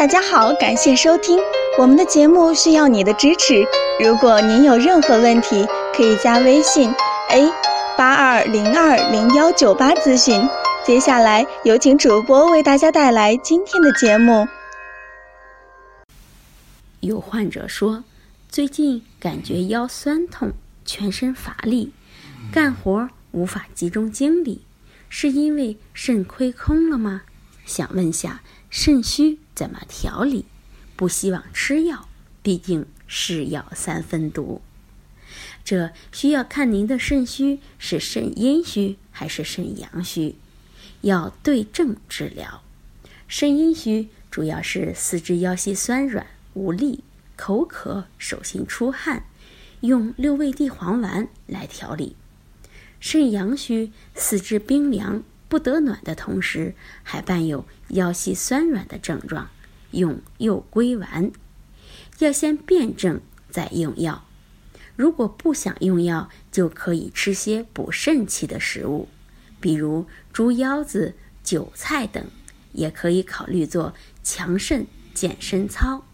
大家好，感谢收听我们的节目，需要你的支持。如果您有任何问题，可以加微信 a 八二零二零幺九八咨询。接下来有请主播为大家带来今天的节目。有患者说，最近感觉腰酸痛，全身乏力，干活无法集中精力，是因为肾亏空了吗？想问下肾虚怎么调理？不希望吃药，毕竟是药三分毒。这需要看您的肾虚是肾阴虚还是肾阳虚，要对症治疗。肾阴虚主要是四肢腰膝酸软无力、口渴、手心出汗，用六味地黄丸来调理。肾阳虚四肢冰凉不得暖的同时，还伴有腰膝酸软的症状，用右归丸。要先辨证再用药。如果不想用药，就可以吃些补肾气的食物，比如猪腰子、韭菜等，也可以考虑做强肾健身操。